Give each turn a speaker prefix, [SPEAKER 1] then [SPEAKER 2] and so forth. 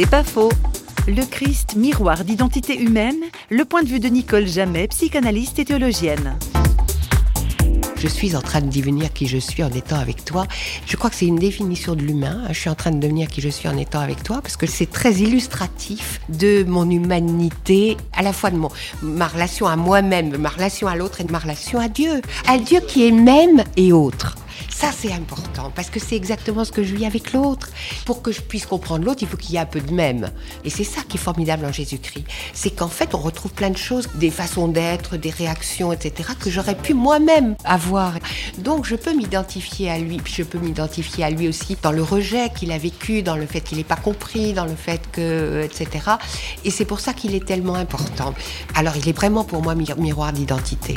[SPEAKER 1] C'est pas faux. Le Christ, miroir d'identité humaine, le point de vue de Nicole Jamais, psychanalyste et théologienne.
[SPEAKER 2] Je suis en train de devenir qui je suis en étant avec toi. Je crois que c'est une définition de l'humain. Je suis en train de devenir qui je suis en étant avec toi parce que c'est très illustratif de mon humanité, à la fois de mon, ma relation à moi-même, ma relation à l'autre et de ma relation à Dieu. À Dieu qui est même et autre. Ça, c'est important parce que c'est exactement ce que je vis avec l'autre. Pour que je puisse comprendre l'autre, il faut qu'il y ait un peu de même. Et c'est ça qui est formidable en Jésus-Christ. C'est qu'en fait, on retrouve plein de choses, des façons d'être, des réactions, etc., que j'aurais pu moi-même avoir. Donc, je peux m'identifier à lui. Je peux m'identifier à lui aussi dans le rejet qu'il a vécu, dans le fait qu'il n'ait pas compris, dans le fait que, etc. Et c'est pour ça qu'il est tellement important. Alors, il est vraiment pour moi miroir d'identité.